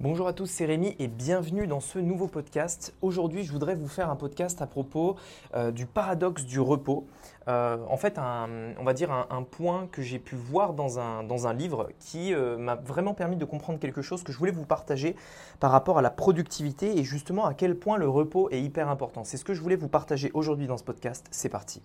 Bonjour à tous, c'est Rémi et bienvenue dans ce nouveau podcast. Aujourd'hui, je voudrais vous faire un podcast à propos euh, du paradoxe du repos. Euh, en fait, on va dire un, point que j'ai pu voir dans un, dans livre qui euh, m'a vraiment permis de comprendre quelque chose que je voulais vous partager par rapport à la productivité et justement à quel point le repos est hyper important. C'est ce que je voulais vous partager aujourd'hui dans ce podcast. C'est parti.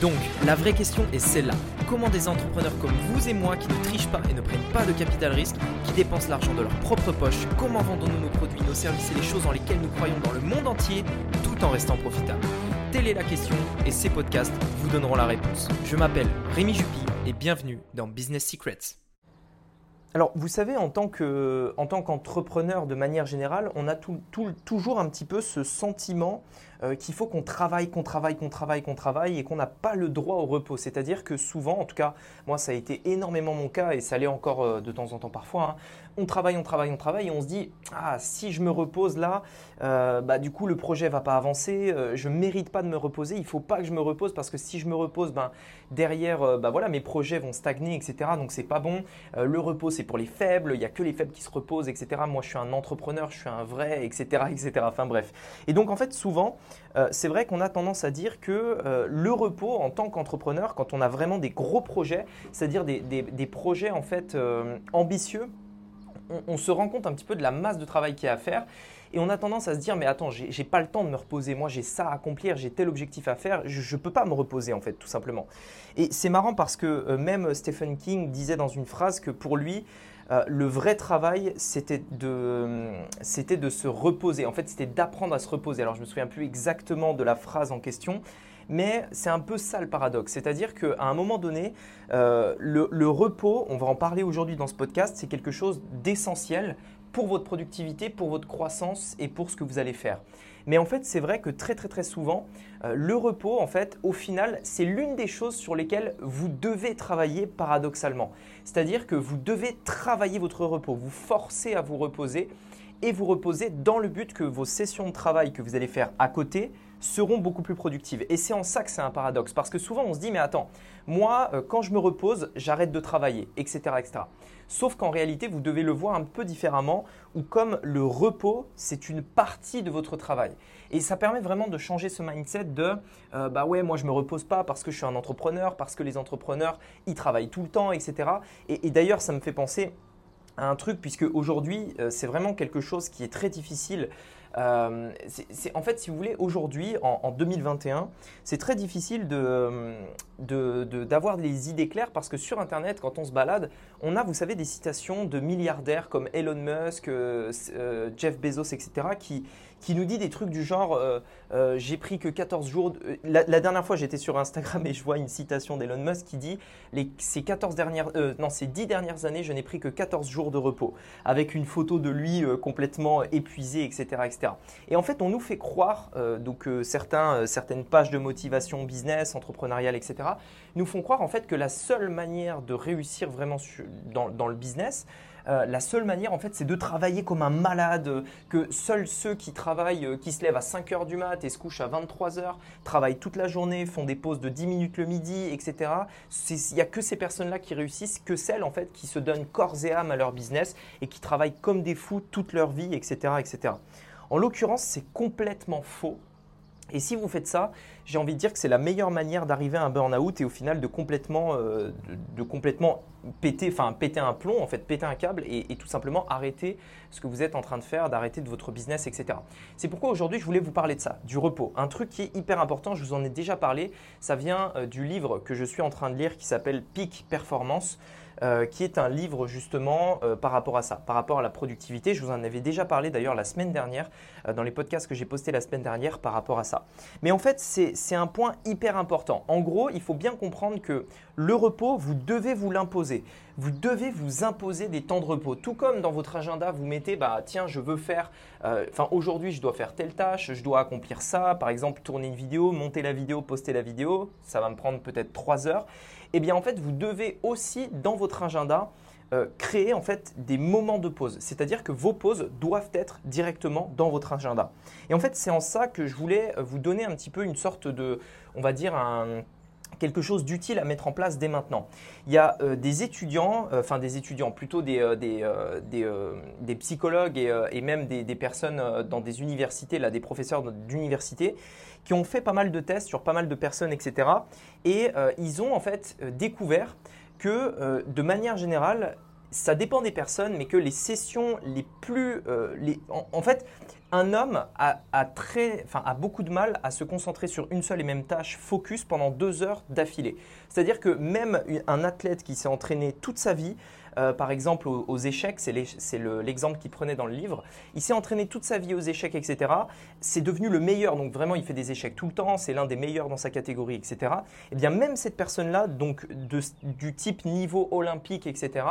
Donc, la vraie question est celle-là. Comment des entrepreneurs comme vous et moi qui ne trichent pas et ne prennent pas de capital risque, qui dépensent l'argent de leur propre poche, comment vendons-nous nos produits, nos services et les choses dans lesquelles nous croyons dans le monde entier, tout en restant profitables Telle est la question et ces podcasts vous donneront la réponse. Je m'appelle Rémi Jupy et bienvenue dans Business Secrets. Alors, vous savez, en tant qu'entrepreneur de manière générale, on a toujours un petit peu ce sentiment euh, qu'il faut qu'on travaille, qu'on travaille, qu'on travaille, qu'on travaille et qu'on n'a pas le droit au repos. C'est-à-dire que souvent, en tout cas, moi, ça a été énormément mon cas et ça l'est encore euh, de temps en temps parfois. Hein, on travaille, on travaille, on travaille et on se dit ah si je me repose là, euh, bah du coup le projet va pas avancer, je mérite pas de me reposer, il faut pas que je me repose parce que si je me repose, ben derrière, bah voilà mes projets vont stagner, etc. Donc c'est pas bon. le repos c'est pour les faibles, il y a que les faibles qui se reposent, etc. Moi je suis un entrepreneur, je suis un vrai, etc., etc. Enfin bref. Et donc en fait souvent euh, c'est vrai qu'on a tendance à dire que euh, le repos en tant qu'entrepreneur, quand on a vraiment des gros projets, c'est-à-dire des, projets en fait euh, ambitieux, on, se rend compte un petit peu de la masse de travail qu'il y a à faire. Et on a tendance à se dire, mais attends, j'ai pas le temps de me reposer. Moi, j'ai ça à accomplir, j'ai tel objectif à faire. Je ne peux pas me reposer, en fait, tout simplement. Et c'est marrant parce que même Stephen King disait dans une phrase que pour lui, euh, le vrai travail, c'était de, c'était de se reposer. En fait, c'était d'apprendre à se reposer. Alors, je me souviens plus exactement de la phrase en question, mais c'est un peu ça le paradoxe. C'est-à-dire qu'à un moment donné, euh, le, repos, on va en parler aujourd'hui dans ce podcast, c'est quelque chose d'essentiel pour votre productivité, pour votre croissance et pour ce que vous allez faire. Mais en fait, c'est vrai que très très très souvent, euh, le repos, en fait, au final, c'est l'une des choses sur lesquelles vous devez travailler paradoxalement. C'est-à-dire que vous devez travailler votre repos, vous forcer à vous reposer et vous reposer dans le but que vos sessions de travail que vous allez faire à côté seront beaucoup plus productives. Et c'est en ça que c'est un paradoxe, parce que souvent on se dit, mais attends, moi, euh, quand je me repose, j'arrête de travailler, etc. Sauf qu'en réalité, vous devez le voir un peu différemment, ou comme le repos, c'est une partie de votre travail. Et ça permet vraiment de changer ce mindset de, euh, bah ouais, moi je me repose pas parce que je suis un entrepreneur, parce que les entrepreneurs, ils travaillent tout le temps, etc. et d'ailleurs, ça me fait penser un truc, puisque aujourd'hui, euh, c'est vraiment quelque chose qui est très difficile euh, c'est, en fait, si vous voulez, aujourd'hui, en, 2021, c'est très difficile de, d'avoir des idées claires parce que sur Internet, quand on se balade, on a, vous savez, des citations de milliardaires comme Elon Musk, euh, euh, Jeff Bezos, etc., qui, qui nous dit des trucs du genre j'ai pris que 14 jours. La, dernière fois, j'étais sur Instagram et je vois une citation d'Elon Musk qui dit les, ces, 14 dernières, non, ces 10 dernières années, je n'ai pris que 14 jours de repos, avec une photo de lui complètement épuisé, etc., etc. Et en fait, on nous fait croire, euh, donc euh, euh, certaines pages de motivation business, entrepreneuriale, etc., nous font croire en fait que la seule manière de réussir vraiment dans, le business, la seule manière, en fait, c'est de travailler comme un malade, que seuls ceux qui travaillent, qui se lèvent à 5 heures du mat et se couchent à 23 heures, travaillent toute la journée, font des pauses de 10 minutes le midi, etc. Il n'y a que ces personnes-là qui réussissent, que celles, en fait, qui se donnent corps et âme à leur business et qui travaillent comme des fous toute leur vie, etc., etc. En l'occurrence, c'est complètement faux. Et si vous faites ça, j'ai envie de dire que c'est la meilleure manière d'arriver à un burn-out et au final de complètement, euh, de, complètement péter, enfin péter un plomb, en fait péter un câble et, tout simplement arrêter ce que vous êtes en train de faire, d'arrêter de votre business, etc. C'est pourquoi aujourd'hui je voulais vous parler de ça, du repos. Un truc qui est hyper important, je vous en ai déjà parlé, ça vient euh, du livre que je suis en train de lire qui s'appelle Peak Performance. Euh, qui est un livre justement euh, par rapport à ça, par rapport à la productivité. Je vous en avais déjà parlé d'ailleurs la semaine dernière, euh, dans les podcasts que j'ai postés la semaine dernière par rapport à ça. Mais en fait, c'est un point hyper important. En gros, il faut bien comprendre que le repos, vous devez vous l'imposer. Vous devez vous imposer des temps de repos. Tout comme dans votre agenda, vous mettez, bah tiens, je veux faire, enfin aujourd'hui, je dois faire telle tâche, je dois accomplir ça, par exemple, tourner une vidéo, monter la vidéo, poster la vidéo, ça va me prendre peut-être trois heures eh bien en fait, vous devez aussi dans votre agenda euh, créer en fait des moments de pause. C'est-à-dire que vos pauses doivent être directement dans votre agenda. Et en fait, c'est en ça que je voulais vous donner un petit peu une sorte de, on va dire un quelque chose d'utile à mettre en place dès maintenant. Il y a euh, des étudiants, euh, enfin des étudiants, plutôt des, euh, des, psychologues et, même des, personnes dans des universités, là, des professeurs d'université, qui ont fait pas mal de tests sur pas mal de personnes, etc. Et ils ont en fait découvert que de manière générale, ça dépend des personnes, mais que les sessions les plus... Les, en, fait, un homme a, très, enfin, a beaucoup de mal à se concentrer sur une seule et même tâche focus pendant deux heures d'affilée. C'est-à-dire que même un athlète qui s'est entraîné toute sa vie, euh, par exemple aux, échecs, c'est l'exemple qu'il prenait dans le livre, il s'est entraîné toute sa vie aux échecs, etc. C'est devenu le meilleur, donc vraiment il fait des échecs tout le temps, c'est l'un des meilleurs dans sa catégorie, etc. Et eh bien même cette personne-là, donc du type niveau olympique, etc.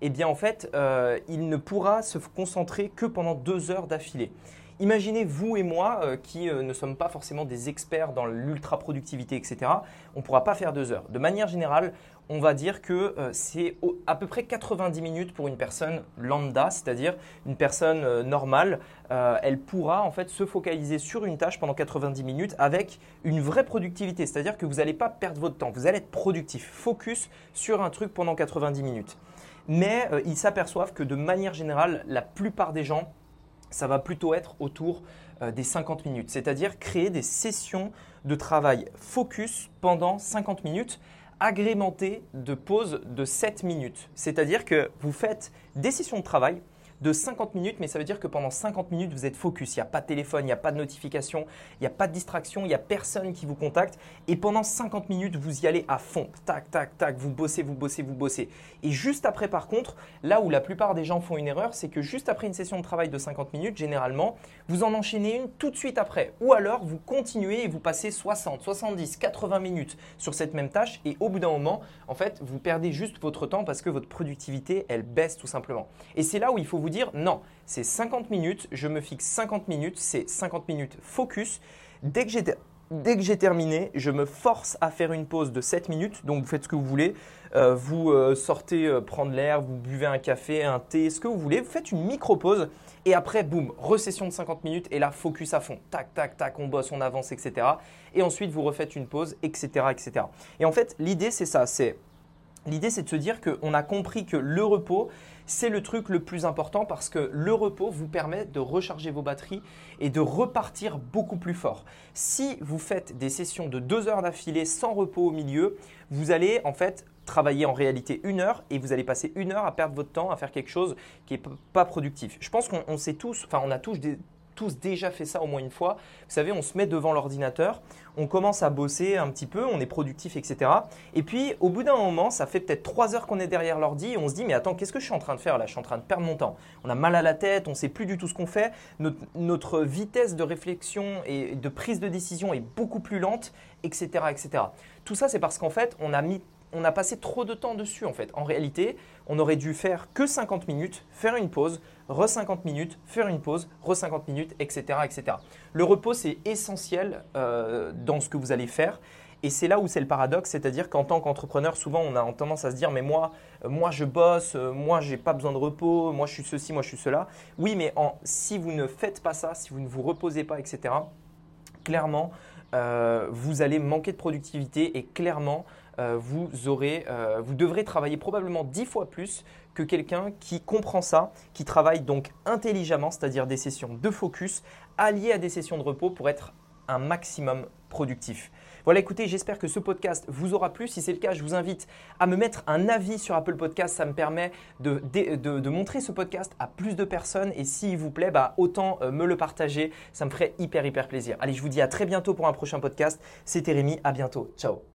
Eh bien en fait, euh, il ne pourra se concentrer que pendant deux heures d'affilée. Imaginez vous et moi euh, qui euh, ne sommes pas forcément des experts dans l'ultra-productivité, etc. On ne pourra pas faire deux heures. De manière générale, on va dire que euh, c'est à peu près 90 minutes pour une personne lambda, c'est-à-dire une personne normale. elle pourra en fait se focaliser sur une tâche pendant 90 minutes avec une vraie productivité, c'est-à-dire que vous n'allez pas perdre votre temps, vous allez être productif, focus sur un truc pendant 90 minutes. Mais ils s'aperçoivent que de manière générale, la plupart des gens ça va plutôt être autour euh, des 50 minutes, c'est-à-dire créer des sessions de travail focus pendant 50 minutes agrémentées de pauses de 7 minutes. C'est-à-dire que vous faites des sessions de travail de 50 minutes, mais ça veut dire que pendant 50 minutes, vous êtes focus. Il n'y a pas de téléphone, il n'y a pas de notification, il n'y a pas de distraction, il n'y a personne qui vous contacte. Et pendant 50 minutes, vous y allez à fond. Tac, tac, tac, vous bossez, vous bossez, vous bossez. Et juste après, par contre, là où la plupart des gens font une erreur, c'est que juste après une session de travail de 50 minutes, généralement, vous en enchaînez une tout de suite après. Ou alors, vous continuez et vous passez 60, 70, 80 minutes sur cette même tâche. Et au bout d'un moment, en fait, vous perdez juste votre temps parce que votre productivité, elle baisse tout simplement. Et c'est là où il faut vous dire non, c'est 50 minutes, je me fixe 50 minutes, c'est 50 minutes focus. Dès que j'ai terminé, je me force à faire une pause de 7 minutes. Donc, vous faites ce que vous voulez. Euh, vous euh, sortez euh, prendre l'air, vous buvez un café, un thé, ce que vous voulez. Vous faites une micro-pause. Et après, boum, recession de 50 minutes. Et là, focus à fond. Tac, tac, tac, on bosse, on avance, etc. Et ensuite, vous refaites une pause, etc. etc. Et en fait, l'idée, c'est ça. C'est L'idée, c'est de se dire qu'on a compris que le repos, c'est le truc le plus important parce que le repos vous permet de recharger vos batteries et de repartir beaucoup plus fort. Si vous faites des sessions de deux heures d'affilée sans repos au milieu, vous allez en fait travailler en réalité une heure et vous allez passer une heure à perdre votre temps à faire quelque chose qui n'est pas productif. Je pense qu'on sait tous, enfin on a tous des, tous déjà fait ça au moins une fois. Vous savez, on se met devant l'ordinateur, on commence à bosser un petit peu, on est productif, etc. Et puis, au bout d'un moment, ça fait peut-être trois heures qu'on est derrière l'ordi on se dit, mais attends, qu'est-ce que je suis en train de faire là? Je suis en train de perdre mon temps. On a mal à la tête, on ne sait plus du tout ce qu'on fait. Notre, vitesse de réflexion et de prise de décision est beaucoup plus lente, etc. etc. Tout ça, c'est parce qu'en fait, on a mis on a passé trop de temps dessus en fait. En réalité, on aurait dû faire que 50 minutes, faire une pause, re 50 minutes, faire une pause, re 50 minutes, etc. etc. Le repos, c'est essentiel euh, dans ce que vous allez faire. Et c'est là où c'est le paradoxe, c'est-à-dire qu'en tant qu'entrepreneur, souvent on a tendance à se dire mais moi, euh, moi je bosse, euh, moi j'ai pas besoin de repos, moi je suis ceci, moi je suis cela. Oui, mais si vous ne faites pas ça, si vous ne vous reposez pas, etc. Clairement, vous allez manquer de productivité et clairement, vous, aurez, euh, vous devrez travailler probablement dix fois plus que quelqu'un qui comprend ça, qui travaille donc intelligemment, c'est-à-dire des sessions de focus alliées à des sessions de repos pour être un maximum productif. Voilà, écoutez, j'espère que ce podcast vous aura plu. Si c'est le cas, je vous invite à me mettre un avis sur Apple Podcast. Ça me permet de, de, montrer ce podcast à plus de personnes. Et s'il vous plaît, bah, autant euh, me le partager. Ça me ferait hyper, hyper plaisir. Allez, je vous dis à très bientôt pour un prochain podcast. C'était Rémi. À bientôt. Ciao.